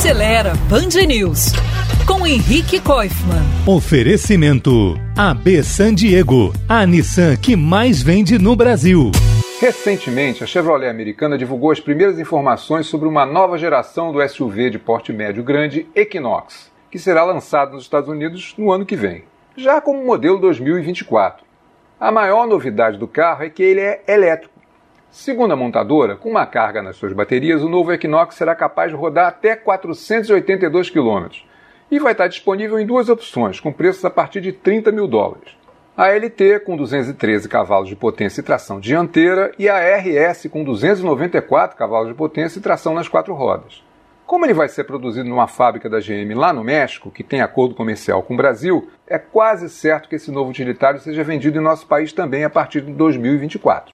Acelera Band News com Henrique Koifman. Oferecimento AB San Diego, a Nissan que mais vende no Brasil. Recentemente, a Chevrolet americana divulgou as primeiras informações sobre uma nova geração do SUV de porte médio grande Equinox, que será lançado nos Estados Unidos no ano que vem, já como modelo 2024. A maior novidade do carro é que ele é elétrico. Segundo a montadora, com uma carga nas suas baterias, o novo Equinox será capaz de rodar até 482 km e vai estar disponível em duas opções, com preços a partir de 30 mil dólares. A LT com 213 cavalos de potência e tração dianteira e a RS com 294 cavalos de potência e tração nas quatro rodas. Como ele vai ser produzido numa fábrica da GM lá no México, que tem acordo comercial com o Brasil, é quase certo que esse novo utilitário seja vendido em nosso país também a partir de 2024.